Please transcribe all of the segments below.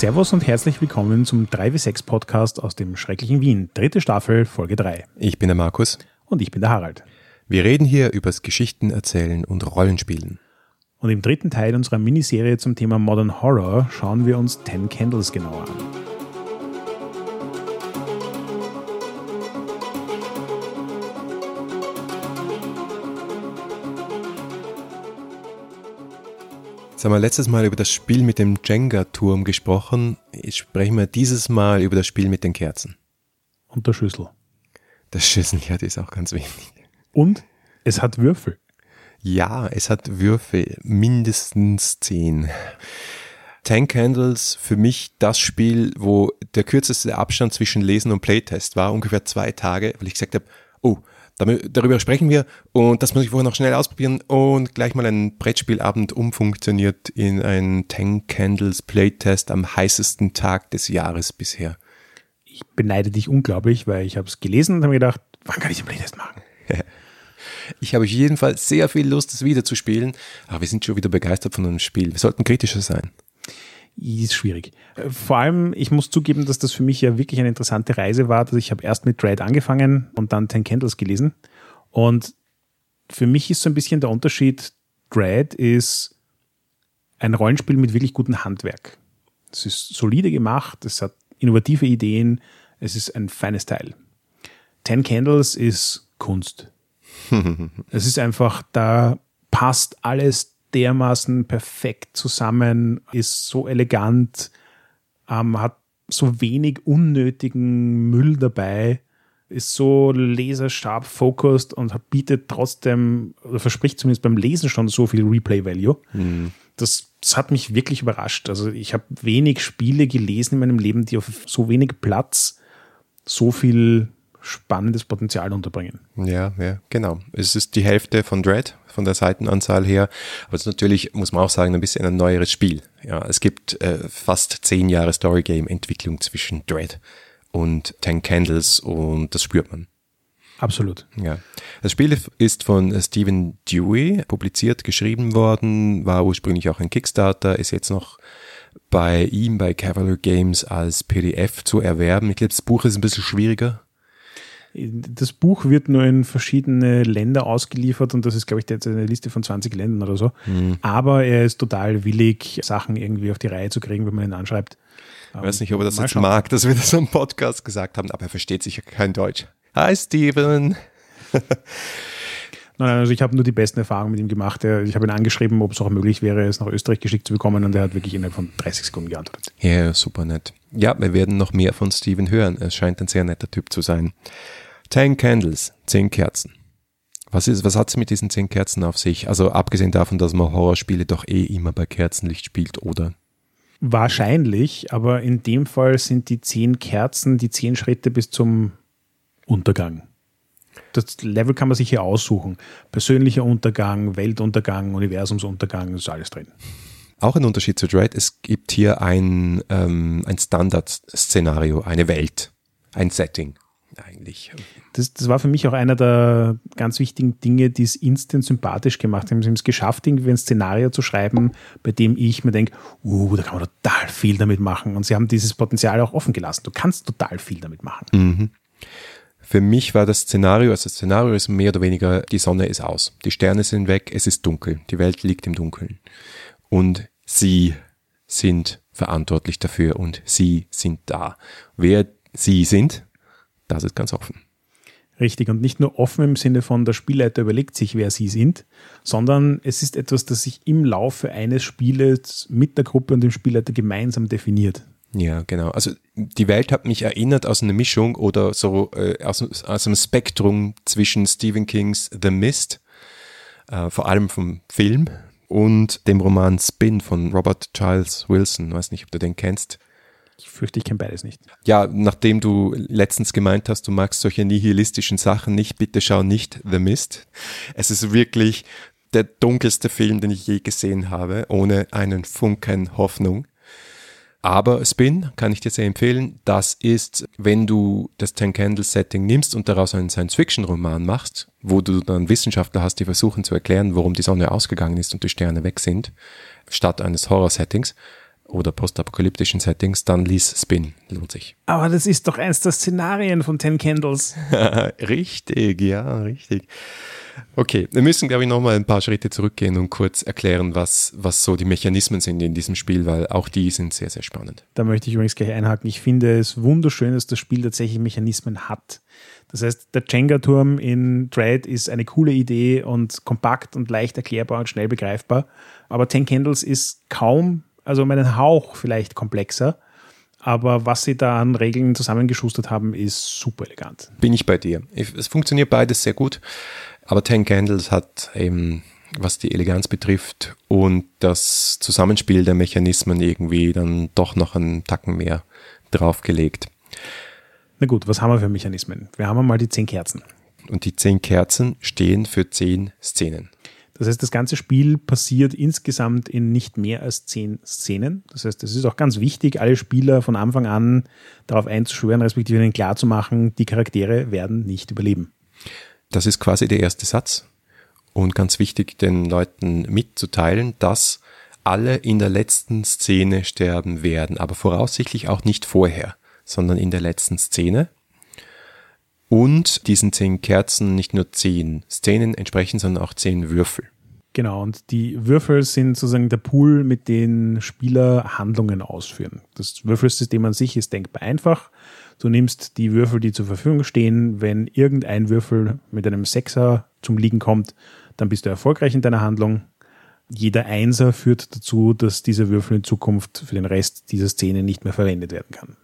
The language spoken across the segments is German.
Servus und herzlich willkommen zum 3W6 Podcast aus dem schrecklichen Wien. Dritte Staffel, Folge 3. Ich bin der Markus. Und ich bin der Harald. Wir reden hier übers Geschichten erzählen und Rollenspielen. Und im dritten Teil unserer Miniserie zum Thema Modern Horror schauen wir uns Ten Candles genauer an. Jetzt haben wir letztes Mal über das Spiel mit dem Jenga-Turm gesprochen. Jetzt sprechen wir dieses Mal über das Spiel mit den Kerzen. Und der Schlüssel. Der Schlüssel, ja, das ist auch ganz wichtig. Und es hat Würfel. Ja, es hat Würfel, mindestens zehn. Ten Candles, für mich das Spiel, wo der kürzeste Abstand zwischen Lesen und Playtest war, ungefähr zwei Tage, weil ich gesagt habe, oh, Darüber sprechen wir und das muss ich vorher noch schnell ausprobieren und gleich mal ein Brettspielabend umfunktioniert in ein Ten Candles Playtest am heißesten Tag des Jahres bisher. Ich beneide dich unglaublich, weil ich habe es gelesen und habe mir gedacht, wann kann ich den Playtest machen? Ich habe auf jeden Fall sehr viel Lust, das wieder zu spielen, aber wir sind schon wieder begeistert von einem Spiel. Wir sollten kritischer sein ist schwierig. Äh, vor allem, ich muss zugeben, dass das für mich ja wirklich eine interessante Reise war. Also ich habe erst mit Dread angefangen und dann Ten Candles gelesen. Und für mich ist so ein bisschen der Unterschied, Dread ist ein Rollenspiel mit wirklich gutem Handwerk. Es ist solide gemacht, es hat innovative Ideen, es ist ein feines Teil. Ten Candles ist Kunst. es ist einfach, da passt alles dermaßen perfekt zusammen, ist so elegant, ähm, hat so wenig unnötigen Müll dabei, ist so lasersharp focused und bietet trotzdem, oder verspricht zumindest beim Lesen schon so viel Replay-Value. Mhm. Das, das, hat mich wirklich überrascht. Also ich habe wenig Spiele gelesen in meinem Leben, die auf so wenig Platz so viel spannendes Potenzial unterbringen. Ja, ja, genau. Es ist die Hälfte von Dread, von der Seitenanzahl her. Aber es ist natürlich, muss man auch sagen, ein bisschen ein neueres Spiel. Ja, es gibt äh, fast zehn Jahre Storygame-Entwicklung zwischen Dread und Ten Candles und das spürt man. Absolut. Ja. Das Spiel ist von Stephen Dewey publiziert, geschrieben worden, war ursprünglich auch ein Kickstarter, ist jetzt noch bei ihm, bei Cavalier Games als PDF zu erwerben. Ich glaube, das Buch ist ein bisschen schwieriger das Buch wird nur in verschiedene Länder ausgeliefert und das ist, glaube ich, jetzt eine Liste von 20 Ländern oder so. Mhm. Aber er ist total willig, Sachen irgendwie auf die Reihe zu kriegen, wenn man ihn anschreibt. Ich weiß nicht, ob er das jetzt mag, dass wir das am Podcast gesagt haben, aber er versteht sicher kein Deutsch. Hi, Steven. Nein, also ich habe nur die besten Erfahrungen mit ihm gemacht. Ich habe ihn angeschrieben, ob es auch möglich wäre, es nach Österreich geschickt zu bekommen und er hat wirklich innerhalb von 30 Sekunden geantwortet. Ja, super nett. Ja, wir werden noch mehr von Steven hören. Er scheint ein sehr netter Typ zu sein. Ten Candles, zehn Kerzen. Was ist, was hat's mit diesen zehn Kerzen auf sich? Also abgesehen davon, dass man Horrorspiele doch eh immer bei Kerzenlicht spielt, oder? Wahrscheinlich, aber in dem Fall sind die zehn Kerzen die zehn Schritte bis zum Untergang. Das Level kann man sich hier aussuchen. Persönlicher Untergang, Weltuntergang, Universumsuntergang, ist alles drin. Auch ein Unterschied zu Dread, es gibt hier ein, ähm, ein Standard-Szenario, eine Welt, ein Setting eigentlich. Das, das war für mich auch einer der ganz wichtigen Dinge, die es instant sympathisch gemacht haben. Sie haben es geschafft, irgendwie ein Szenario zu schreiben, bei dem ich mir denke, uh, da kann man total viel damit machen. Und sie haben dieses Potenzial auch offen gelassen. Du kannst total viel damit machen. Mhm. Für mich war das Szenario, also das Szenario ist mehr oder weniger, die Sonne ist aus, die Sterne sind weg, es ist dunkel, die Welt liegt im Dunkeln. Und sie sind verantwortlich dafür und sie sind da. Wer sie sind, das ist ganz offen. Richtig, und nicht nur offen im Sinne von, der Spielleiter überlegt sich, wer sie sind, sondern es ist etwas, das sich im Laufe eines Spieles mit der Gruppe und dem Spielleiter gemeinsam definiert. Ja, genau. Also die Welt hat mich erinnert aus einer Mischung oder so äh, aus, aus einem Spektrum zwischen Stephen Kings The Mist, äh, vor allem vom Film, und dem Roman Spin von Robert Giles Wilson. Ich weiß nicht, ob du den kennst. Ich fürchte, ich kenne beides nicht. Ja, nachdem du letztens gemeint hast, du magst solche nihilistischen Sachen nicht, bitte schau nicht The Mist. Es ist wirklich der dunkelste Film, den ich je gesehen habe, ohne einen Funken Hoffnung. Aber Spin kann ich dir sehr empfehlen. Das ist, wenn du das Ten Candles Setting nimmst und daraus einen Science-Fiction-Roman machst, wo du dann Wissenschaftler hast, die versuchen zu erklären, warum die Sonne ausgegangen ist und die Sterne weg sind, statt eines Horror-Settings oder postapokalyptischen Settings, dann lies Spin. Lohnt sich. Aber das ist doch eins der Szenarien von Ten Candles. richtig, ja, richtig. Okay, wir müssen, glaube ich, nochmal ein paar Schritte zurückgehen und kurz erklären, was, was so die Mechanismen sind in diesem Spiel, weil auch die sind sehr, sehr spannend. Da möchte ich übrigens gleich einhaken. Ich finde es wunderschön, dass das Spiel tatsächlich Mechanismen hat. Das heißt, der Jenga-Turm in Dread ist eine coole Idee und kompakt und leicht erklärbar und schnell begreifbar. Aber Ten Candles ist kaum, also um einen Hauch vielleicht komplexer. Aber was sie da an Regeln zusammengeschustert haben, ist super elegant. Bin ich bei dir. Es funktioniert beides sehr gut. Aber Ten Candles hat eben, was die Eleganz betrifft und das Zusammenspiel der Mechanismen irgendwie dann doch noch einen Tacken mehr draufgelegt. Na gut, was haben wir für Mechanismen? Wir haben mal die zehn Kerzen. Und die zehn Kerzen stehen für zehn Szenen. Das heißt, das ganze Spiel passiert insgesamt in nicht mehr als zehn Szenen. Das heißt, es ist auch ganz wichtig, alle Spieler von Anfang an darauf einzuschwören, respektive ihnen klarzumachen, die Charaktere werden nicht überleben. Das ist quasi der erste Satz. Und ganz wichtig, den Leuten mitzuteilen, dass alle in der letzten Szene sterben werden, aber voraussichtlich auch nicht vorher, sondern in der letzten Szene. Und diesen zehn Kerzen nicht nur zehn Szenen entsprechen, sondern auch zehn Würfel. Genau, und die Würfel sind sozusagen der Pool, mit dem Spieler Handlungen ausführen. Das Würfelsystem an sich ist denkbar einfach. Du nimmst die Würfel, die zur Verfügung stehen. Wenn irgendein Würfel mit einem Sechser zum Liegen kommt, dann bist du erfolgreich in deiner Handlung. Jeder Einser führt dazu, dass dieser Würfel in Zukunft für den Rest dieser Szene nicht mehr verwendet werden kann.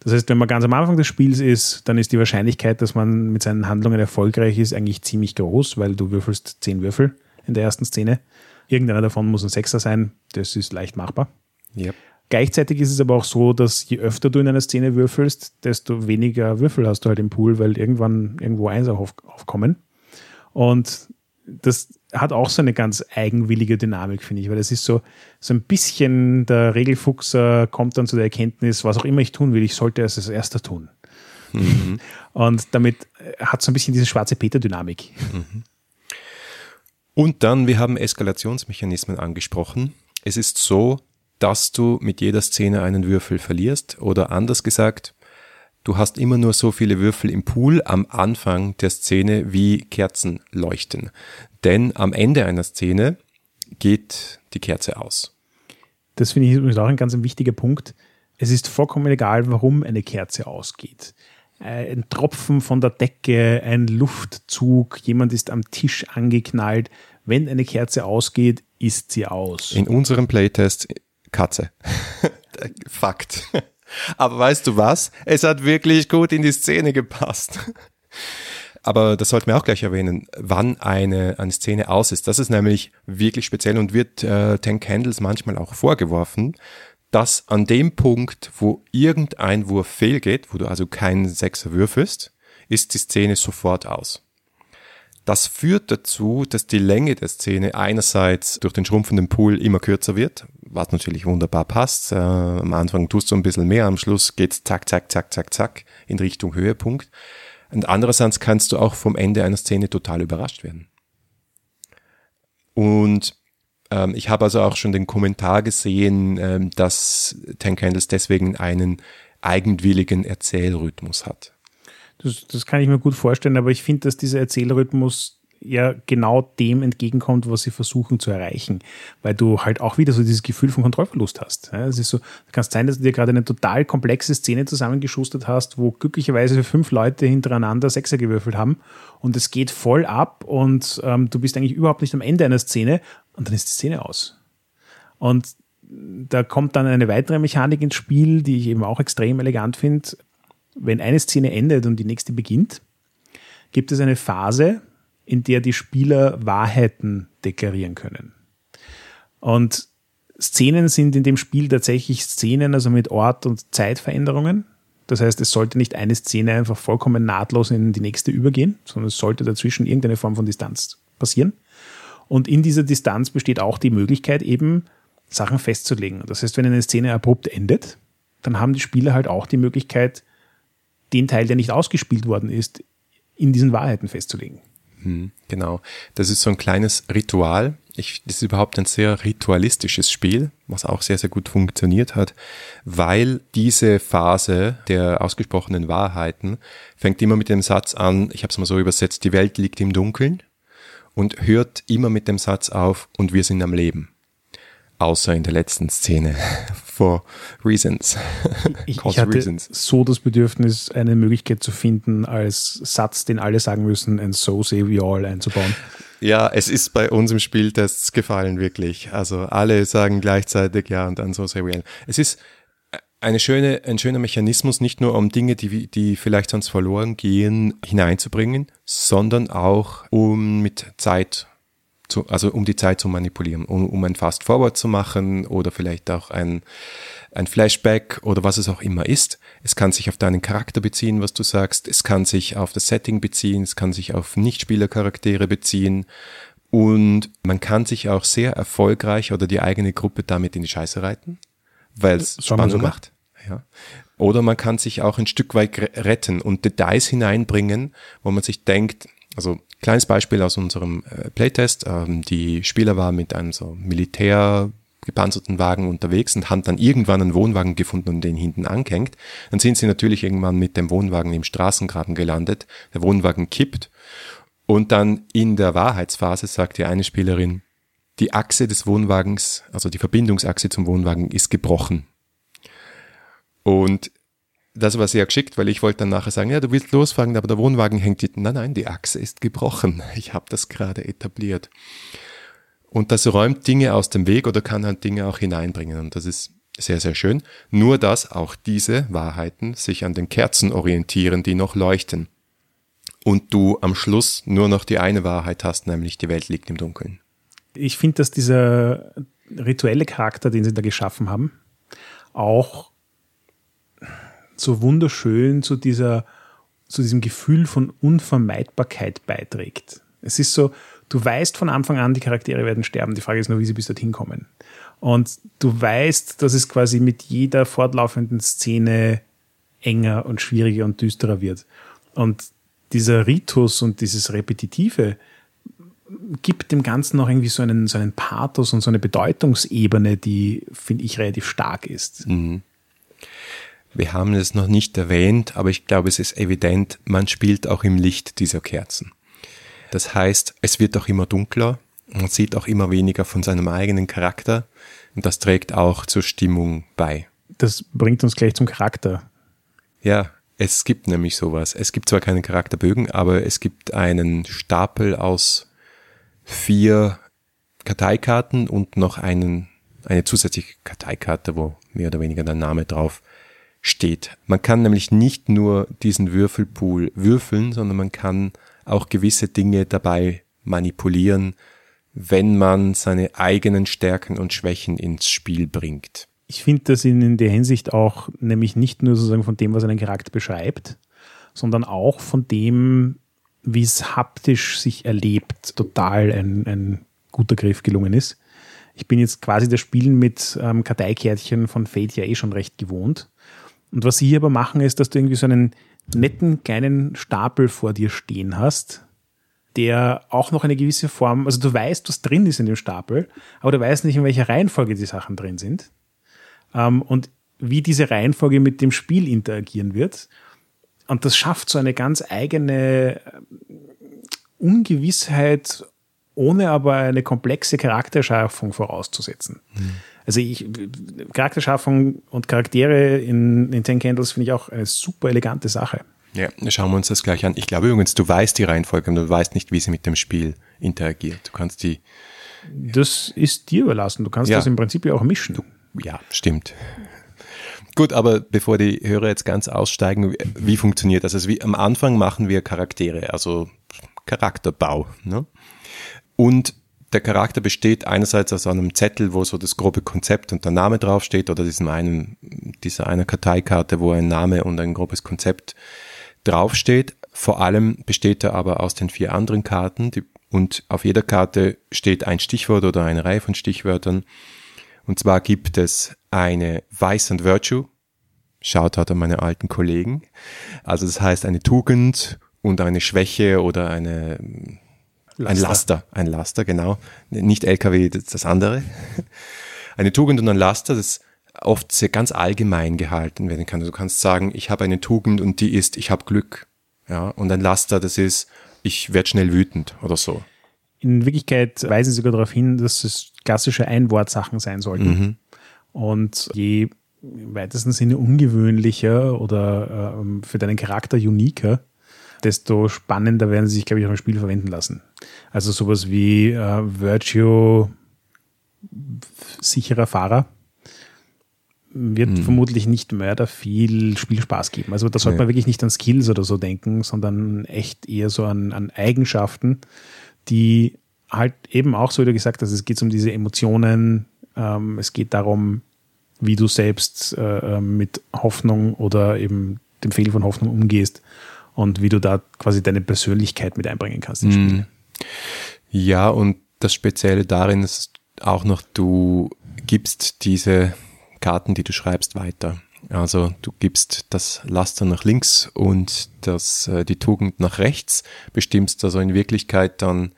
Das heißt, wenn man ganz am Anfang des Spiels ist, dann ist die Wahrscheinlichkeit, dass man mit seinen Handlungen erfolgreich ist, eigentlich ziemlich groß, weil du würfelst zehn Würfel in der ersten Szene. Irgendeiner davon muss ein Sechser sein, das ist leicht machbar. Yep. Gleichzeitig ist es aber auch so, dass je öfter du in einer Szene würfelst, desto weniger Würfel hast du halt im Pool, weil irgendwann irgendwo Einser auf, aufkommen. Und das hat auch so eine ganz eigenwillige Dynamik, finde ich, weil es ist so, so ein bisschen der Regelfuchser kommt dann zu der Erkenntnis, was auch immer ich tun will, ich sollte es als erster tun. Mhm. Und damit hat so ein bisschen diese schwarze Peter-Dynamik. Mhm. Und dann, wir haben Eskalationsmechanismen angesprochen. Es ist so, dass du mit jeder Szene einen Würfel verlierst oder anders gesagt, du hast immer nur so viele Würfel im Pool am Anfang der Szene wie Kerzen leuchten. Denn am Ende einer Szene geht die Kerze aus. Das finde ich übrigens auch ein ganz wichtiger Punkt. Es ist vollkommen egal, warum eine Kerze ausgeht. Ein Tropfen von der Decke, ein Luftzug, jemand ist am Tisch angeknallt. Wenn eine Kerze ausgeht, ist sie aus. In unserem Playtest Katze. Fakt. Aber weißt du was? Es hat wirklich gut in die Szene gepasst. Aber das sollten wir auch gleich erwähnen, wann eine, eine Szene aus ist. Das ist nämlich wirklich speziell und wird äh, Tank Handles manchmal auch vorgeworfen, dass an dem Punkt, wo irgendein Wurf fehlgeht, wo du also keinen Sechser würfelst, ist die Szene sofort aus. Das führt dazu, dass die Länge der Szene einerseits durch den schrumpfenden Pool immer kürzer wird, was natürlich wunderbar passt. Äh, am Anfang tust du ein bisschen mehr, am Schluss geht's zack, zack, zack, zack, zack in Richtung Höhepunkt. Und andererseits kannst du auch vom Ende einer Szene total überrascht werden. Und ähm, ich habe also auch schon den Kommentar gesehen, ähm, dass Ten Candles deswegen einen eigenwilligen Erzählrhythmus hat. Das, das kann ich mir gut vorstellen, aber ich finde, dass dieser Erzählrhythmus ja genau dem entgegenkommt, was sie versuchen zu erreichen, weil du halt auch wieder so dieses Gefühl von Kontrollverlust hast. Es ist so, kann sein, dass du dir gerade eine total komplexe Szene zusammengeschustert hast, wo glücklicherweise fünf Leute hintereinander Sechser gewürfelt haben und es geht voll ab und ähm, du bist eigentlich überhaupt nicht am Ende einer Szene und dann ist die Szene aus. Und da kommt dann eine weitere Mechanik ins Spiel, die ich eben auch extrem elegant finde wenn eine Szene endet und die nächste beginnt, gibt es eine Phase, in der die Spieler Wahrheiten deklarieren können. Und Szenen sind in dem Spiel tatsächlich Szenen, also mit Ort- und Zeitveränderungen. Das heißt, es sollte nicht eine Szene einfach vollkommen nahtlos in die nächste übergehen, sondern es sollte dazwischen irgendeine Form von Distanz passieren. Und in dieser Distanz besteht auch die Möglichkeit, eben Sachen festzulegen. Das heißt, wenn eine Szene abrupt endet, dann haben die Spieler halt auch die Möglichkeit, den Teil, der nicht ausgespielt worden ist, in diesen Wahrheiten festzulegen. Hm, genau. Das ist so ein kleines Ritual. Ich, das ist überhaupt ein sehr ritualistisches Spiel, was auch sehr, sehr gut funktioniert hat, weil diese Phase der ausgesprochenen Wahrheiten fängt immer mit dem Satz an, ich habe es mal so übersetzt, die Welt liegt im Dunkeln und hört immer mit dem Satz auf, und wir sind am Leben. Außer in der letzten Szene. For reasons. Ich, ich hatte reasons. so das Bedürfnis, eine Möglichkeit zu finden, als Satz, den alle sagen müssen, and so say we all einzubauen. Ja, es ist bei uns im Spieltest gefallen, wirklich. Also alle sagen gleichzeitig ja und dann so say we all. Es ist eine schöne, ein schöner Mechanismus, nicht nur um Dinge, die, die vielleicht sonst verloren gehen, hineinzubringen, sondern auch um mit Zeit zu, also um die Zeit zu manipulieren, um, um ein Fast Forward zu machen oder vielleicht auch ein, ein Flashback oder was es auch immer ist. Es kann sich auf deinen Charakter beziehen, was du sagst. Es kann sich auf das Setting beziehen. Es kann sich auf Nichtspielercharaktere beziehen. Und man kann sich auch sehr erfolgreich oder die eigene Gruppe damit in die Scheiße reiten, weil es Spannung macht. Ja. Oder man kann sich auch ein Stück weit retten und Details hineinbringen, wo man sich denkt, also Kleines Beispiel aus unserem äh, Playtest. Ähm, die Spieler waren mit einem so Militär gepanzerten Wagen unterwegs und haben dann irgendwann einen Wohnwagen gefunden und den hinten angehängt. Dann sind sie natürlich irgendwann mit dem Wohnwagen im Straßengraben gelandet. Der Wohnwagen kippt und dann in der Wahrheitsphase sagt die eine Spielerin, die Achse des Wohnwagens, also die Verbindungsachse zum Wohnwagen ist gebrochen. Und das war sehr geschickt, weil ich wollte dann nachher sagen, ja, du willst losfahren, aber der Wohnwagen hängt hinten. Nein, nein, die Achse ist gebrochen. Ich habe das gerade etabliert. Und das räumt Dinge aus dem Weg oder kann halt Dinge auch hineinbringen. Und das ist sehr, sehr schön. Nur dass auch diese Wahrheiten sich an den Kerzen orientieren, die noch leuchten. Und du am Schluss nur noch die eine Wahrheit hast, nämlich die Welt liegt im Dunkeln. Ich finde, dass dieser rituelle Charakter, den sie da geschaffen haben, auch so wunderschön zu dieser, zu diesem Gefühl von Unvermeidbarkeit beiträgt. Es ist so, du weißt von Anfang an, die Charaktere werden sterben. Die Frage ist nur, wie sie bis dorthin kommen. Und du weißt, dass es quasi mit jeder fortlaufenden Szene enger und schwieriger und düsterer wird. Und dieser Ritus und dieses Repetitive gibt dem Ganzen noch irgendwie so einen, so einen Pathos und so eine Bedeutungsebene, die, finde ich, relativ stark ist. Mhm. Wir haben es noch nicht erwähnt, aber ich glaube, es ist evident, man spielt auch im Licht dieser Kerzen. Das heißt, es wird auch immer dunkler, man sieht auch immer weniger von seinem eigenen Charakter und das trägt auch zur Stimmung bei. Das bringt uns gleich zum Charakter. Ja, es gibt nämlich sowas. Es gibt zwar keine Charakterbögen, aber es gibt einen Stapel aus vier Karteikarten und noch einen, eine zusätzliche Karteikarte, wo mehr oder weniger der Name drauf steht. Man kann nämlich nicht nur diesen Würfelpool würfeln, sondern man kann auch gewisse Dinge dabei manipulieren, wenn man seine eigenen Stärken und Schwächen ins Spiel bringt. Ich finde das in der Hinsicht auch nämlich nicht nur sozusagen von dem, was einen Charakter beschreibt, sondern auch von dem, wie es haptisch sich erlebt, total ein, ein guter Griff gelungen ist. Ich bin jetzt quasi das Spielen mit ähm, Karteikärtchen von Fate ja eh schon recht gewohnt. Und was sie hier aber machen, ist, dass du irgendwie so einen netten kleinen Stapel vor dir stehen hast, der auch noch eine gewisse Form, also du weißt, was drin ist in dem Stapel, aber du weißt nicht, in welcher Reihenfolge die Sachen drin sind. Ähm, und wie diese Reihenfolge mit dem Spiel interagieren wird. Und das schafft so eine ganz eigene äh, Ungewissheit, ohne aber eine komplexe Charakterschaffung vorauszusetzen. Mhm. Also ich, Charakterschaffung und Charaktere in, in Ten Candles finde ich auch eine super elegante Sache. Ja, schauen wir uns das gleich an. Ich glaube übrigens, du weißt die Reihenfolge und du weißt nicht, wie sie mit dem Spiel interagiert. Du kannst die. Das ist dir überlassen. Du kannst ja. das im Prinzip ja auch mischen. Du, ja, stimmt. Gut, aber bevor die Hörer jetzt ganz aussteigen, wie funktioniert das? Also wie, am Anfang machen wir Charaktere, also Charakterbau. Ne? Und der Charakter besteht einerseits aus einem Zettel, wo so das grobe Konzept und der Name draufsteht, oder diesem einen, dieser einer Karteikarte, wo ein Name und ein grobes Konzept draufsteht. Vor allem besteht er aber aus den vier anderen Karten, die, und auf jeder Karte steht ein Stichwort oder eine Reihe von Stichwörtern. Und zwar gibt es eine Vice and Virtue. Schaut halt an meine alten Kollegen. Also das heißt eine Tugend und eine Schwäche oder eine Laster. Ein Laster, ein Laster, genau. Nicht LKW, das, das andere. Eine Tugend und ein Laster, das oft sehr ganz allgemein gehalten werden kann. Du kannst sagen, ich habe eine Tugend und die ist, ich habe Glück. Ja, und ein Laster, das ist, ich werde schnell wütend oder so. In Wirklichkeit weisen sie sogar darauf hin, dass es klassische Einwortsachen sein sollten. Mhm. Und je im weitesten Sinne ungewöhnlicher oder äh, für deinen Charakter uniker, desto spannender werden sie sich, glaube ich, auch im Spiel verwenden lassen. Also sowas wie äh, Virtue sicherer Fahrer wird hm. vermutlich nicht Mörder viel Spielspaß geben. Also da sollte ja. man wirklich nicht an Skills oder so denken, sondern echt eher so an, an Eigenschaften, die halt eben auch so, wie du gesagt hast, es geht um diese Emotionen, ähm, es geht darum, wie du selbst äh, ähm, mit Hoffnung oder eben dem Fehl von Hoffnung umgehst und wie du da quasi deine Persönlichkeit mit einbringen kannst ins Spiel. Ja, und das Spezielle darin ist auch noch, du gibst diese Karten, die du schreibst, weiter. Also du gibst das Laster nach links und das, äh, die Tugend nach rechts, bestimmst also in Wirklichkeit dann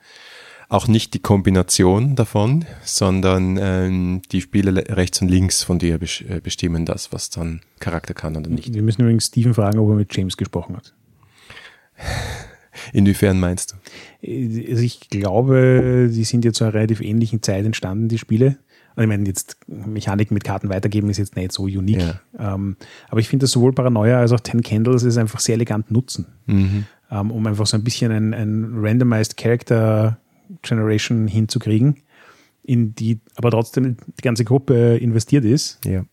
auch nicht die Kombination davon, sondern ähm, die Spiele rechts und links von dir äh, bestimmen das, was dann Charakter kann oder nicht. Wir müssen übrigens Steven fragen, ob er mit James gesprochen hat. Inwiefern meinst du? Also ich glaube, die sind ja zu einer relativ ähnlichen Zeit entstanden, die Spiele. Also ich meine, jetzt Mechanik mit Karten weitergeben ist jetzt nicht so unique. Ja. Ähm, aber ich finde, dass sowohl Paranoia als auch Ten Candles ist einfach sehr elegant nutzen, mhm. ähm, um einfach so ein bisschen ein, ein randomized Character Generation hinzukriegen, in die aber trotzdem die ganze Gruppe investiert ist. Ja.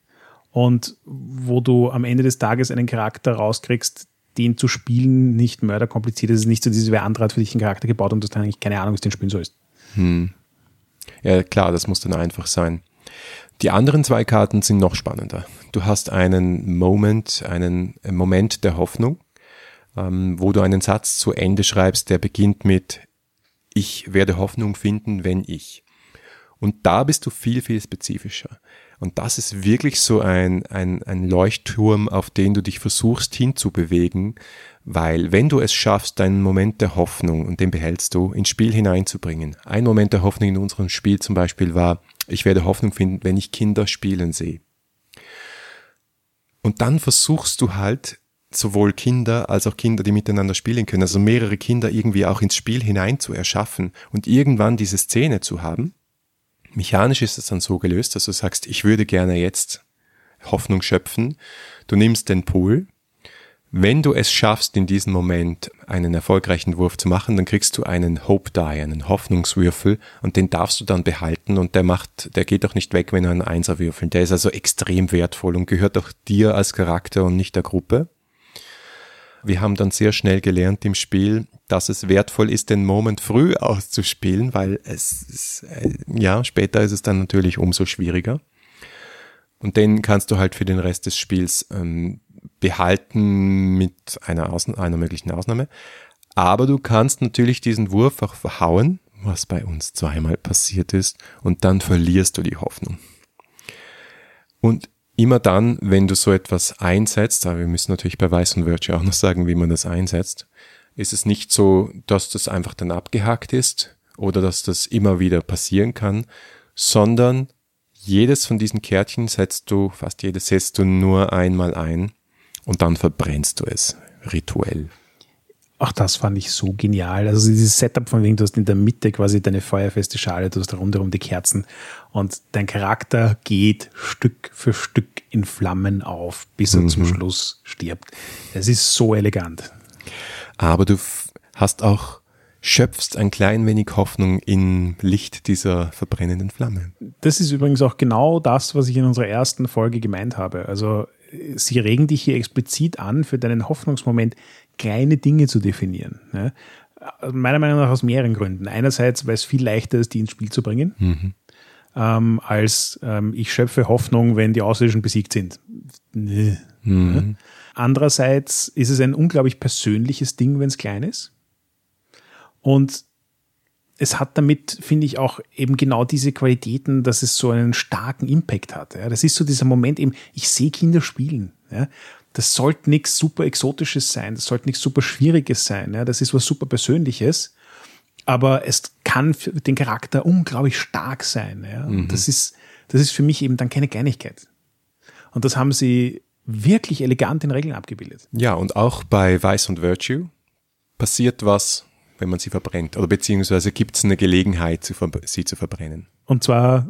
Und wo du am Ende des Tages einen Charakter rauskriegst, den zu spielen nicht mörderkompliziert. Es ist nicht so, dieses, wer andere hat für dich einen Charakter gebaut und du hast eigentlich keine Ahnung, es den spielen sollst. Hm. Ja, klar, das muss dann einfach sein. Die anderen zwei Karten sind noch spannender. Du hast einen Moment, einen Moment der Hoffnung, ähm, wo du einen Satz zu Ende schreibst, der beginnt mit ich werde Hoffnung finden, wenn ich. Und da bist du viel, viel spezifischer. Und das ist wirklich so ein, ein, ein Leuchtturm, auf den du dich versuchst hinzubewegen, weil wenn du es schaffst, deinen Moment der Hoffnung, und den behältst du, ins Spiel hineinzubringen. Ein Moment der Hoffnung in unserem Spiel zum Beispiel war, ich werde Hoffnung finden, wenn ich Kinder spielen sehe. Und dann versuchst du halt sowohl Kinder als auch Kinder, die miteinander spielen können, also mehrere Kinder irgendwie auch ins Spiel hinein zu erschaffen und irgendwann diese Szene zu haben. Mechanisch ist es dann so gelöst, dass du sagst, ich würde gerne jetzt Hoffnung schöpfen. Du nimmst den Pool. Wenn du es schaffst, in diesem Moment einen erfolgreichen Wurf zu machen, dann kriegst du einen Hope Die, einen Hoffnungswürfel und den darfst du dann behalten und der macht, der geht auch nicht weg, wenn du einen Einser würfeln. Der ist also extrem wertvoll und gehört auch dir als Charakter und nicht der Gruppe. Wir haben dann sehr schnell gelernt im Spiel, dass es wertvoll ist, den Moment früh auszuspielen, weil es, ist, äh, ja, später ist es dann natürlich umso schwieriger. Und den kannst du halt für den Rest des Spiels ähm, behalten mit einer, Ausn einer möglichen Ausnahme. Aber du kannst natürlich diesen Wurf auch verhauen, was bei uns zweimal passiert ist, und dann verlierst du die Hoffnung. Und immer dann, wenn du so etwas einsetzt, aber wir müssen natürlich bei Weiß und Virtue auch noch sagen, wie man das einsetzt, ist es nicht so, dass das einfach dann abgehakt ist oder dass das immer wieder passieren kann, sondern jedes von diesen Kärtchen setzt du, fast jedes setzt du nur einmal ein und dann verbrennst du es rituell. Ach, das fand ich so genial. Also dieses Setup von wegen, du hast in der Mitte quasi deine feuerfeste Schale, du hast rundherum die Kerzen und dein Charakter geht Stück für Stück in Flammen auf, bis er mhm. zum Schluss stirbt. Es ist so elegant. Aber du hast auch schöpfst ein klein wenig Hoffnung im Licht dieser verbrennenden Flamme. Das ist übrigens auch genau das, was ich in unserer ersten Folge gemeint habe. Also sie regen dich hier explizit an, für deinen Hoffnungsmoment kleine Dinge zu definieren. Ja. Meiner Meinung nach aus mehreren Gründen. Einerseits, weil es viel leichter ist, die ins Spiel zu bringen, mhm. ähm, als ähm, ich schöpfe Hoffnung, wenn die Außerirdischen besiegt sind. Nee. Mhm. Andererseits ist es ein unglaublich persönliches Ding, wenn es klein ist. Und es hat damit, finde ich, auch eben genau diese Qualitäten, dass es so einen starken Impact hat. Ja. Das ist so dieser Moment eben, ich sehe Kinder spielen. Ja das sollte nichts super Exotisches sein, das sollte nichts super Schwieriges sein. Ja? Das ist was super Persönliches. aber es kann für den Charakter unglaublich stark sein. Ja? Mhm. Das, ist, das ist für mich eben dann keine Kleinigkeit. Und das haben sie wirklich elegant in Regeln abgebildet. Ja, und auch bei Vice und Virtue passiert was, wenn man sie verbrennt. Oder beziehungsweise gibt es eine Gelegenheit, sie zu verbrennen. Und zwar,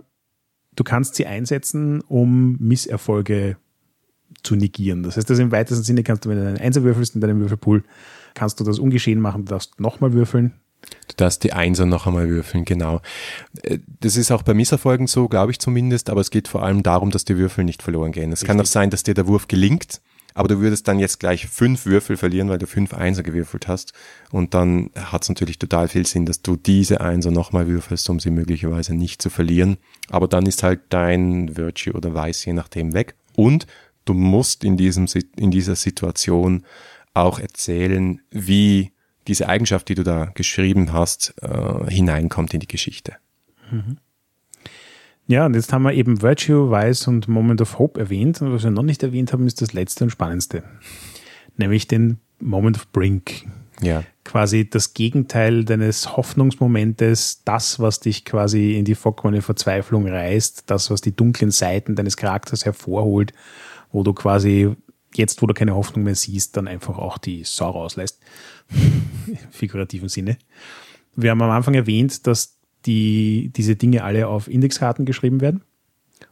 du kannst sie einsetzen, um Misserfolge zu negieren. Das heißt, das im weitesten Sinne kannst du, wenn du einen Einser würfelst in deinem Würfelpool, kannst du das ungeschehen machen, du darfst nochmal würfeln. Du darfst die Einser noch einmal würfeln, genau. Äh, das ist auch bei Misserfolgen so, glaube ich zumindest, aber es geht vor allem darum, dass die Würfel nicht verloren gehen. Es kann auch sein, dass dir der Wurf gelingt, aber du würdest dann jetzt gleich fünf Würfel verlieren, weil du fünf Einser gewürfelt hast. Und dann hat es natürlich total viel Sinn, dass du diese Einser nochmal würfelst, um sie möglicherweise nicht zu verlieren. Aber dann ist halt dein Virtue oder Weiß je nachdem weg. Und du musst in, diesem, in dieser Situation auch erzählen, wie diese Eigenschaft, die du da geschrieben hast, äh, hineinkommt in die Geschichte. Mhm. Ja, und jetzt haben wir eben Virtue, Vice und Moment of Hope erwähnt. Und was wir noch nicht erwähnt haben, ist das letzte und spannendste. Nämlich den Moment of Brink. Ja. Quasi das Gegenteil deines Hoffnungsmomentes, das, was dich quasi in die vollkommene Verzweiflung reißt, das, was die dunklen Seiten deines Charakters hervorholt, wo du quasi jetzt, wo du keine Hoffnung mehr siehst, dann einfach auch die Sau rauslässt. Im figurativen Sinne. Wir haben am Anfang erwähnt, dass die, diese Dinge alle auf Indexkarten geschrieben werden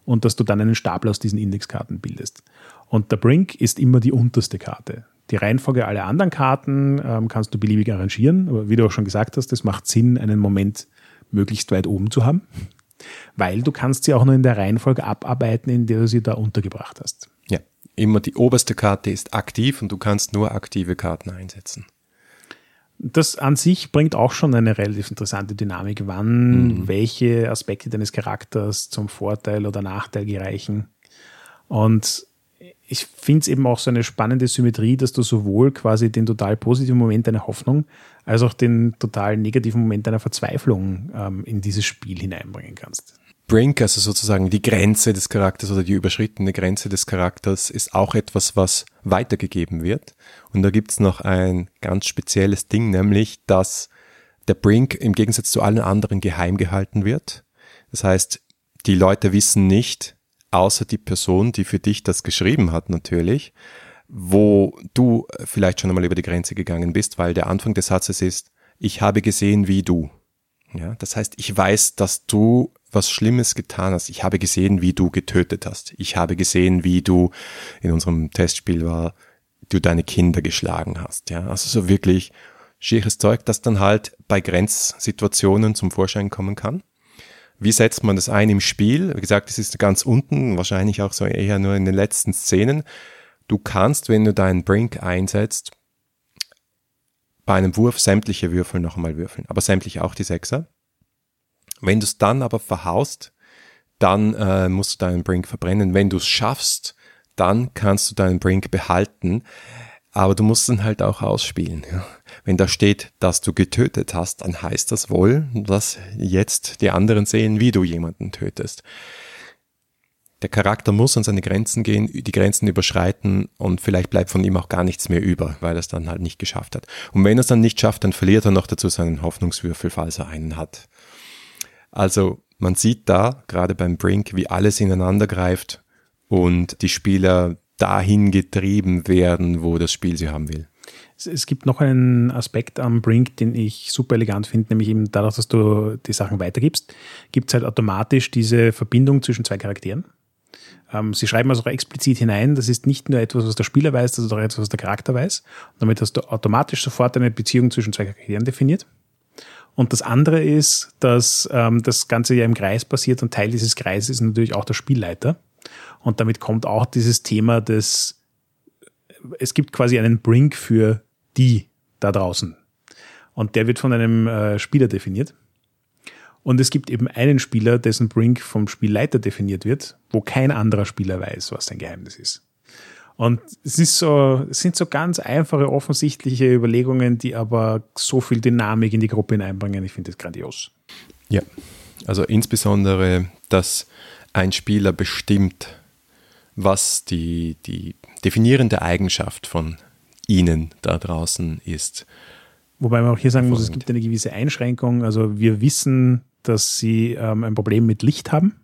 und dass du dann einen Stapel aus diesen Indexkarten bildest. Und der Brink ist immer die unterste Karte. Die Reihenfolge aller anderen Karten ähm, kannst du beliebig arrangieren, aber wie du auch schon gesagt hast, es macht Sinn, einen Moment möglichst weit oben zu haben, weil du kannst sie auch nur in der Reihenfolge abarbeiten, in der du sie da untergebracht hast. Immer die oberste Karte ist aktiv und du kannst nur aktive Karten einsetzen. Das an sich bringt auch schon eine relativ interessante Dynamik, wann mhm. welche Aspekte deines Charakters zum Vorteil oder Nachteil gereichen. Und ich finde es eben auch so eine spannende Symmetrie, dass du sowohl quasi den total positiven Moment deiner Hoffnung als auch den total negativen Moment deiner Verzweiflung ähm, in dieses Spiel hineinbringen kannst. Brink, also sozusagen die Grenze des Charakters oder die überschrittene Grenze des Charakters, ist auch etwas, was weitergegeben wird. Und da gibt's noch ein ganz spezielles Ding, nämlich, dass der Brink im Gegensatz zu allen anderen geheim gehalten wird. Das heißt, die Leute wissen nicht, außer die Person, die für dich das geschrieben hat natürlich, wo du vielleicht schon einmal über die Grenze gegangen bist, weil der Anfang des Satzes ist, ich habe gesehen, wie du. Ja, das heißt, ich weiß, dass du was Schlimmes getan hast. Ich habe gesehen, wie du getötet hast. Ich habe gesehen, wie du in unserem Testspiel war, du deine Kinder geschlagen hast. Ja, also so wirklich schieres Zeug, das dann halt bei Grenzsituationen zum Vorschein kommen kann. Wie setzt man das ein im Spiel? Wie gesagt, es ist ganz unten, wahrscheinlich auch so eher nur in den letzten Szenen. Du kannst, wenn du deinen Brink einsetzt, bei einem Wurf sämtliche Würfel noch einmal würfeln, aber sämtliche auch die Sechser. Wenn du es dann aber verhaust, dann äh, musst du deinen Brink verbrennen. Wenn du es schaffst, dann kannst du deinen Brink behalten. Aber du musst ihn halt auch ausspielen. Ja. Wenn da steht, dass du getötet hast, dann heißt das wohl, dass jetzt die anderen sehen, wie du jemanden tötest. Der Charakter muss an seine Grenzen gehen, die Grenzen überschreiten und vielleicht bleibt von ihm auch gar nichts mehr über, weil er es dann halt nicht geschafft hat. Und wenn er es dann nicht schafft, dann verliert er noch dazu seinen Hoffnungswürfel, falls er einen hat. Also man sieht da, gerade beim Brink, wie alles ineinander greift und die Spieler dahin getrieben werden, wo das Spiel sie haben will. Es gibt noch einen Aspekt am Brink, den ich super elegant finde, nämlich eben dadurch, dass du die Sachen weitergibst, gibt es halt automatisch diese Verbindung zwischen zwei Charakteren. Ähm, sie schreiben also auch explizit hinein, das ist nicht nur etwas, was der Spieler weiß, das ist auch etwas, was der Charakter weiß. Damit hast du automatisch sofort eine Beziehung zwischen zwei Charakteren definiert. Und das andere ist, dass ähm, das Ganze ja im Kreis passiert und Teil dieses Kreises ist natürlich auch der Spielleiter. Und damit kommt auch dieses Thema des, es gibt quasi einen Brink für die da draußen. Und der wird von einem äh, Spieler definiert. Und es gibt eben einen Spieler, dessen Brink vom Spielleiter definiert wird, wo kein anderer Spieler weiß, was sein Geheimnis ist. Und es ist so, es sind so ganz einfache, offensichtliche Überlegungen, die aber so viel Dynamik in die Gruppe hineinbringen. Ich finde das grandios. Ja, also insbesondere, dass ein Spieler bestimmt, was die, die definierende Eigenschaft von ihnen da draußen ist. Wobei man auch hier sagen muss, es gibt eine gewisse Einschränkung. Also wir wissen, dass sie ähm, ein Problem mit Licht haben.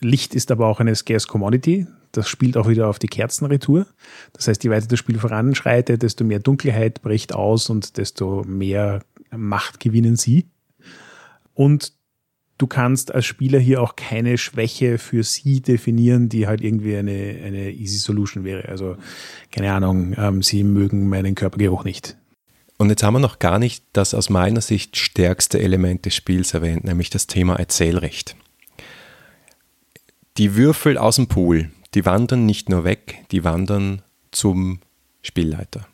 Licht ist aber auch eine scarce Commodity. Das spielt auch wieder auf die Kerzenretour. Das heißt, je weiter das Spiel voranschreitet, desto mehr Dunkelheit bricht aus und desto mehr Macht gewinnen sie. Und du kannst als Spieler hier auch keine Schwäche für sie definieren, die halt irgendwie eine, eine easy Solution wäre. Also, keine Ahnung, ähm, sie mögen meinen Körpergeruch nicht. Und jetzt haben wir noch gar nicht das aus meiner Sicht stärkste Element des Spiels erwähnt, nämlich das Thema Erzählrecht. Die Würfel aus dem Pool, die wandern nicht nur weg, die wandern zum Spielleiter.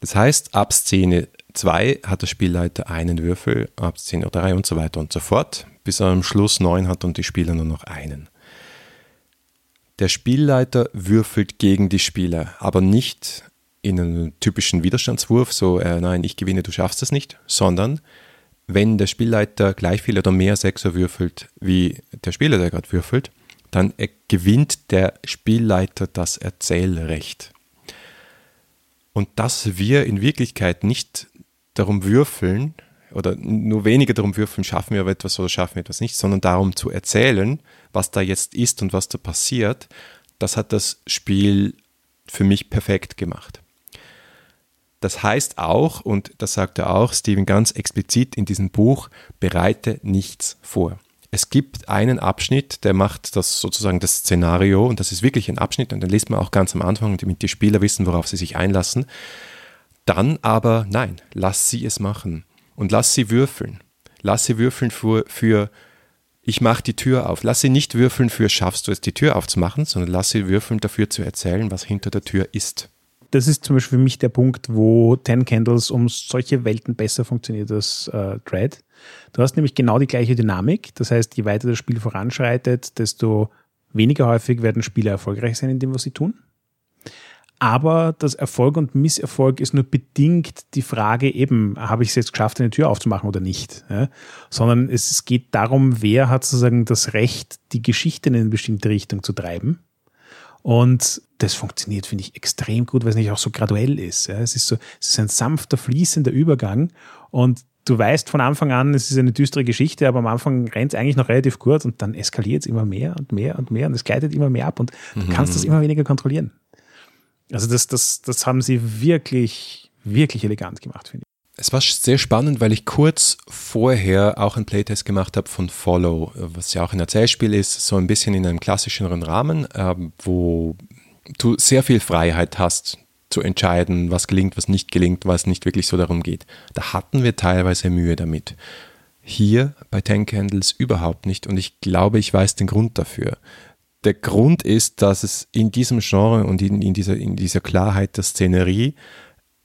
Das heißt, ab Szene 2 hat der Spielleiter einen Würfel, ab Szene 3 und so weiter und so fort, bis er am Schluss 9 hat und die Spieler nur noch einen. Der Spielleiter würfelt gegen die Spieler, aber nicht in einem typischen Widerstandswurf, so äh, nein, ich gewinne, du schaffst es nicht, sondern wenn der Spielleiter gleich viel oder mehr Sechser würfelt, wie der Spieler, der gerade würfelt, dann gewinnt der Spielleiter das Erzählrecht. Und dass wir in Wirklichkeit nicht darum würfeln, oder nur weniger darum würfeln, schaffen wir etwas oder schaffen wir etwas nicht, sondern darum zu erzählen, was da jetzt ist und was da passiert, das hat das Spiel für mich perfekt gemacht. Das heißt auch, und das sagt er auch, Steven ganz explizit in diesem Buch, bereite nichts vor. Es gibt einen Abschnitt, der macht das sozusagen das Szenario, und das ist wirklich ein Abschnitt, und den liest man auch ganz am Anfang, damit die Spieler wissen, worauf sie sich einlassen. Dann aber, nein, lass sie es machen und lass sie würfeln. Lass sie würfeln für, für ich mache die Tür auf. Lass sie nicht würfeln für schaffst du es, die Tür aufzumachen, sondern lass sie würfeln dafür zu erzählen, was hinter der Tür ist das ist zum Beispiel für mich der Punkt, wo Ten Candles um solche Welten besser funktioniert als äh, Dread. Du hast nämlich genau die gleiche Dynamik. Das heißt, je weiter das Spiel voranschreitet, desto weniger häufig werden Spieler erfolgreich sein in dem, was sie tun. Aber das Erfolg und Misserfolg ist nur bedingt die Frage eben, habe ich es jetzt geschafft, eine Tür aufzumachen oder nicht? Ja? Sondern es geht darum, wer hat sozusagen das Recht, die Geschichte in eine bestimmte Richtung zu treiben. Und das funktioniert, finde ich, extrem gut, weil es nicht auch so graduell ist. Ja. Es, ist so, es ist ein sanfter, fließender Übergang und du weißt von Anfang an, es ist eine düstere Geschichte, aber am Anfang rennt es eigentlich noch relativ kurz und dann eskaliert es immer mehr und mehr und mehr und es gleitet immer mehr ab und du mhm. kannst das immer weniger kontrollieren. Also das, das, das haben sie wirklich, wirklich elegant gemacht, finde ich. Es war sehr spannend, weil ich kurz vorher auch einen Playtest gemacht habe von Follow, was ja auch ein Erzählspiel ist, so ein bisschen in einem klassischeren Rahmen, äh, wo du sehr viel Freiheit hast zu entscheiden, was gelingt, was nicht gelingt, was nicht wirklich so darum geht. Da hatten wir teilweise Mühe damit. Hier bei Ten Candles überhaupt nicht und ich glaube, ich weiß den Grund dafür. Der Grund ist, dass es in diesem Genre und in, in, dieser, in dieser Klarheit der Szenerie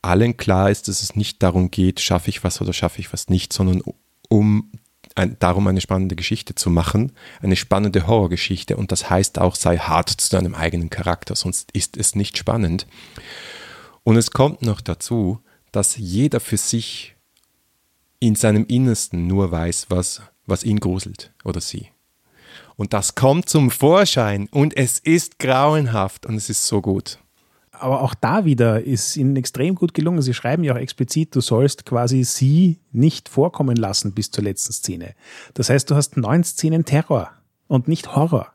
allen klar ist, dass es nicht darum geht, schaffe ich was oder schaffe ich was nicht, sondern um ein, darum eine spannende Geschichte zu machen, eine spannende Horrorgeschichte. Und das heißt auch, sei hart zu deinem eigenen Charakter, sonst ist es nicht spannend. Und es kommt noch dazu, dass jeder für sich in seinem Innersten nur weiß, was, was ihn gruselt oder sie. Und das kommt zum Vorschein und es ist grauenhaft und es ist so gut aber auch da wieder ist ihnen extrem gut gelungen. Sie schreiben ja auch explizit, du sollst quasi sie nicht vorkommen lassen bis zur letzten Szene. Das heißt, du hast neun Szenen Terror und nicht Horror.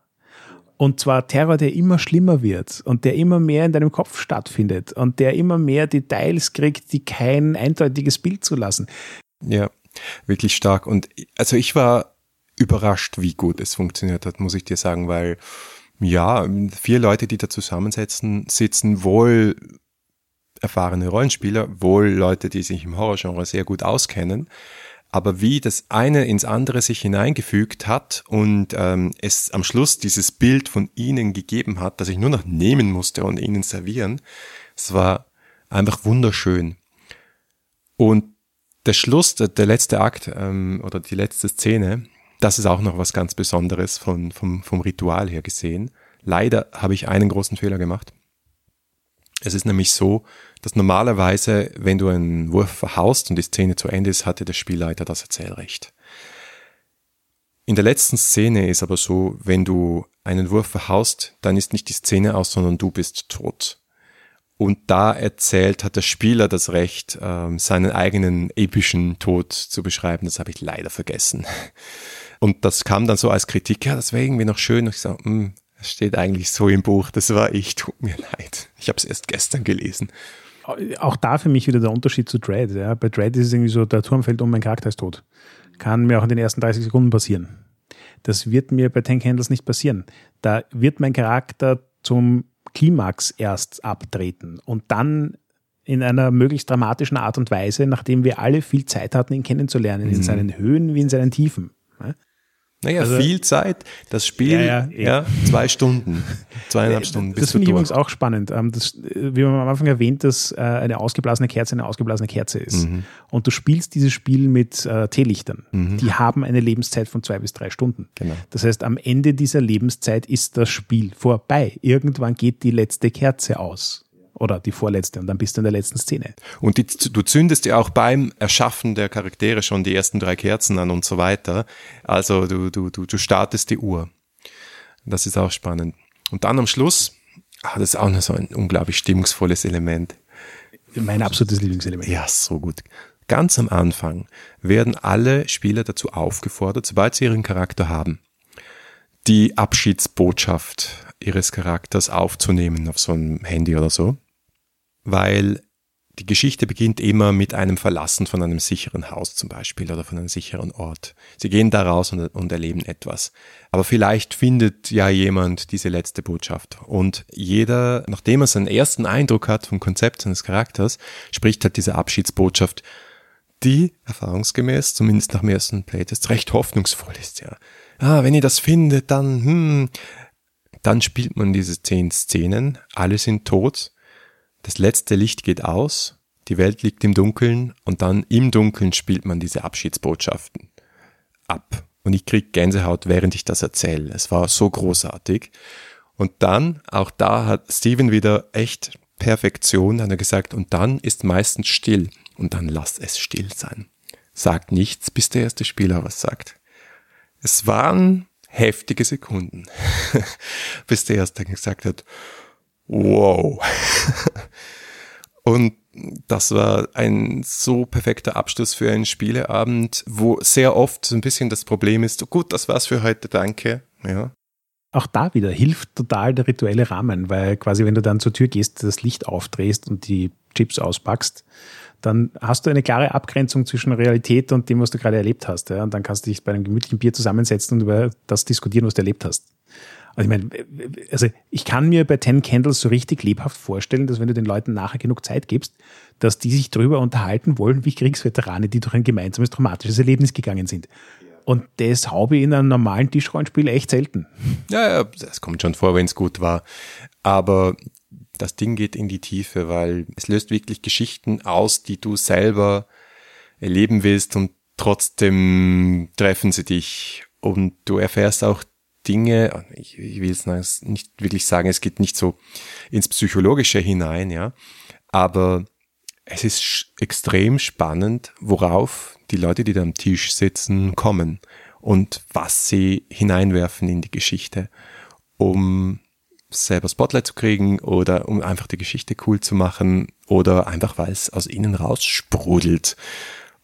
Und zwar Terror, der immer schlimmer wird und der immer mehr in deinem Kopf stattfindet und der immer mehr Details kriegt, die kein eindeutiges Bild zulassen. Ja, wirklich stark. Und also ich war überrascht, wie gut es funktioniert hat, muss ich dir sagen, weil ja, vier Leute, die da zusammensetzen, sitzen wohl erfahrene Rollenspieler, wohl Leute, die sich im Horrorgenre sehr gut auskennen. Aber wie das eine ins andere sich hineingefügt hat und ähm, es am Schluss dieses Bild von ihnen gegeben hat, das ich nur noch nehmen musste und ihnen servieren, es war einfach wunderschön. Und der Schluss, der, der letzte Akt ähm, oder die letzte Szene, das ist auch noch was ganz Besonderes von, vom, vom Ritual her gesehen. Leider habe ich einen großen Fehler gemacht. Es ist nämlich so, dass normalerweise, wenn du einen Wurf verhaust und die Szene zu Ende ist, hatte der Spielleiter das Erzählrecht. In der letzten Szene ist aber so, wenn du einen Wurf verhaust, dann ist nicht die Szene aus, sondern du bist tot. Und da erzählt, hat der Spieler das Recht, ähm, seinen eigenen epischen Tod zu beschreiben. Das habe ich leider vergessen. Und das kam dann so als Kritik, ja, das wäre irgendwie noch schön. Und ich so, hm, das steht eigentlich so im Buch, das war ich, tut mir leid. Ich habe es erst gestern gelesen. Auch da für mich wieder der Unterschied zu Dread. Ja. Bei Dread ist es irgendwie so, der Turm fällt um, mein Charakter ist tot. Kann mir auch in den ersten 30 Sekunden passieren. Das wird mir bei Tank Handles nicht passieren. Da wird mein Charakter zum Klimax erst abtreten und dann in einer möglichst dramatischen Art und Weise, nachdem wir alle viel Zeit hatten, ihn kennenzulernen, mhm. in seinen Höhen wie in seinen Tiefen. Naja, also, viel Zeit. Das Spiel, ja, ja, ja zwei Stunden, zweieinhalb Stunden. Das finde ich übrigens auch spannend. Ähm, das, wie man am Anfang erwähnt, dass äh, eine ausgeblasene Kerze eine ausgeblasene Kerze ist. Mhm. Und du spielst dieses Spiel mit äh, Teelichtern. Mhm. Die haben eine Lebenszeit von zwei bis drei Stunden. Genau. Das heißt, am Ende dieser Lebenszeit ist das Spiel vorbei. Irgendwann geht die letzte Kerze aus. Oder die vorletzte und dann bist du in der letzten Szene. Und die, du zündest ja auch beim Erschaffen der Charaktere schon die ersten drei Kerzen an und so weiter. Also du, du, du, du startest die Uhr. Das ist auch spannend. Und dann am Schluss, ah, das ist auch noch so ein unglaublich stimmungsvolles Element. Mein absolutes Lieblingselement. Ja, so gut. Ganz am Anfang werden alle Spieler dazu aufgefordert, sobald sie ihren Charakter haben, die Abschiedsbotschaft ihres Charakters aufzunehmen auf so einem Handy oder so weil die Geschichte beginnt immer mit einem Verlassen von einem sicheren Haus zum Beispiel oder von einem sicheren Ort. Sie gehen da raus und, und, erleben etwas. Aber vielleicht findet ja jemand diese letzte Botschaft. Und jeder, nachdem er seinen ersten Eindruck hat vom Konzept seines Charakters, spricht halt diese Abschiedsbotschaft, die erfahrungsgemäß, zumindest nach dem ersten Playtest, recht hoffnungsvoll ist, ja. Ah, wenn ihr das findet, dann, hm, dann spielt man diese zehn Szenen, alle sind tot das letzte Licht geht aus, die Welt liegt im Dunkeln und dann im Dunkeln spielt man diese Abschiedsbotschaften ab. Und ich krieg Gänsehaut, während ich das erzähle. Es war so großartig. Und dann, auch da hat Steven wieder echt Perfektion, hat er gesagt, und dann ist meistens still. Und dann lass es still sein. Sagt nichts, bis der erste Spieler was sagt. Es waren heftige Sekunden, bis der erste gesagt hat, wow. Und das war ein so perfekter Abschluss für einen Spieleabend, wo sehr oft so ein bisschen das Problem ist, gut, das war's für heute, danke. Ja. Auch da wieder hilft total der rituelle Rahmen, weil quasi, wenn du dann zur Tür gehst, das Licht aufdrehst und die Chips auspackst, dann hast du eine klare Abgrenzung zwischen Realität und dem, was du gerade erlebt hast. Ja? Und dann kannst du dich bei einem gemütlichen Bier zusammensetzen und über das diskutieren, was du erlebt hast. Also ich meine, also ich kann mir bei Ten Candles so richtig lebhaft vorstellen, dass wenn du den Leuten nachher genug Zeit gibst, dass die sich darüber unterhalten wollen, wie Kriegsveterane, die durch ein gemeinsames traumatisches Erlebnis gegangen sind. Und das habe ich in einem normalen Tischrollenspiel echt selten. Ja, ja, das kommt schon vor, wenn es gut war. Aber das Ding geht in die Tiefe, weil es löst wirklich Geschichten aus, die du selber erleben willst und trotzdem treffen sie dich und du erfährst auch Dinge, ich, ich will es nicht wirklich sagen, es geht nicht so ins Psychologische hinein, ja, aber es ist extrem spannend, worauf die Leute, die da am Tisch sitzen, kommen und was sie hineinwerfen in die Geschichte, um selber Spotlight zu kriegen oder um einfach die Geschichte cool zu machen oder einfach weil es aus ihnen raussprudelt.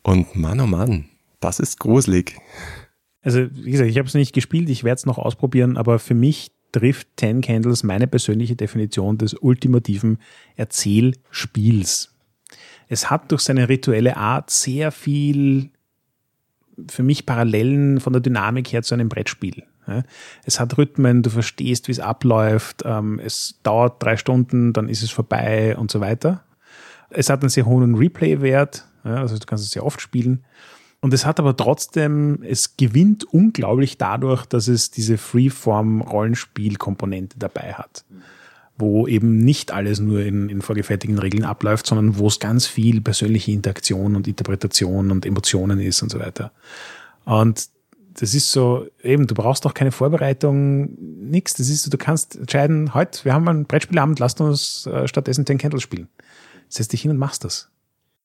Und Mann, oh Mann, das ist gruselig. Also, wie gesagt, ich habe es nicht gespielt, ich werde es noch ausprobieren, aber für mich trifft Ten Candles meine persönliche Definition des ultimativen Erzählspiels. Es hat durch seine rituelle Art sehr viel für mich Parallelen von der Dynamik her zu einem Brettspiel. Es hat Rhythmen, du verstehst, wie es abläuft, ähm, es dauert drei Stunden, dann ist es vorbei und so weiter. Es hat einen sehr hohen Replay-Wert, also du kannst es sehr oft spielen. Und es hat aber trotzdem, es gewinnt unglaublich dadurch, dass es diese Freeform-Rollenspiel-Komponente dabei hat. Wo eben nicht alles nur in, in vorgefertigten Regeln abläuft, sondern wo es ganz viel persönliche Interaktion und Interpretation und Emotionen ist und so weiter. Und das ist so, eben, du brauchst doch keine Vorbereitung, nix. Das ist so, du kannst entscheiden, heute, wir haben einen Brettspielabend, lasst uns äh, stattdessen den Candles spielen. Setz dich hin und machst das.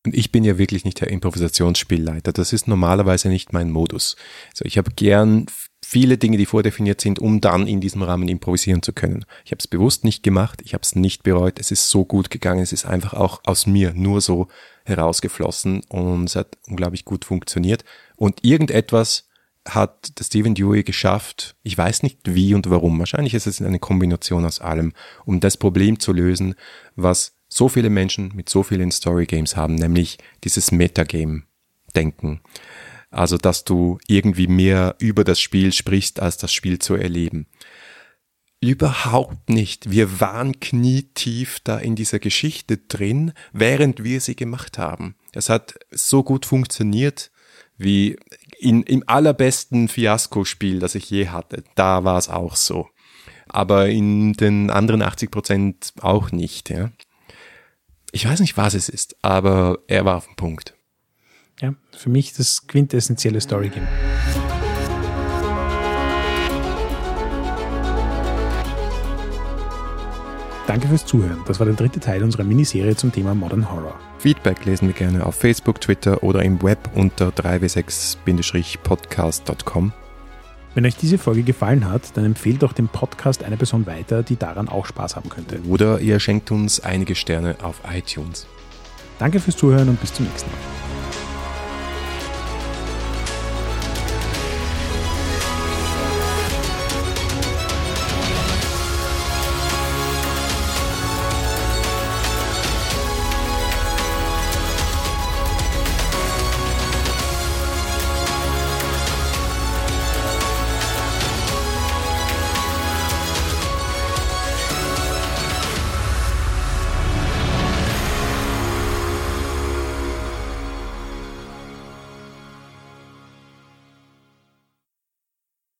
Und ich bin ja wirklich nicht der Improvisationsspielleiter. Das ist normalerweise nicht mein Modus. Also ich habe gern viele Dinge, die vordefiniert sind, um dann in diesem Rahmen improvisieren zu können. Ich habe es bewusst nicht gemacht, ich habe es nicht bereut, es ist so gut gegangen, es ist einfach auch aus mir nur so herausgeflossen und es hat unglaublich gut funktioniert. Und irgendetwas hat der Stephen Dewey geschafft, ich weiß nicht wie und warum, wahrscheinlich ist es eine Kombination aus allem, um das Problem zu lösen, was so viele Menschen mit so vielen Story Games haben, nämlich dieses Metagame-Denken. Also, dass du irgendwie mehr über das Spiel sprichst, als das Spiel zu erleben. Überhaupt nicht. Wir waren knietief da in dieser Geschichte drin, während wir sie gemacht haben. Es hat so gut funktioniert, wie in, im allerbesten Fiaskospiel, das ich je hatte. Da war es auch so. Aber in den anderen 80 Prozent auch nicht, ja. Ich weiß nicht, was es ist, aber er war auf dem Punkt. Ja, für mich das quintessentielle Story-Game. Danke fürs Zuhören. Das war der dritte Teil unserer Miniserie zum Thema Modern Horror. Feedback lesen wir gerne auf Facebook, Twitter oder im Web unter 3w6-podcast.com. Wenn euch diese Folge gefallen hat, dann empfehlt doch den Podcast eine Person weiter, die daran auch Spaß haben könnte. Oder ihr schenkt uns einige Sterne auf iTunes. Danke fürs Zuhören und bis zum nächsten Mal.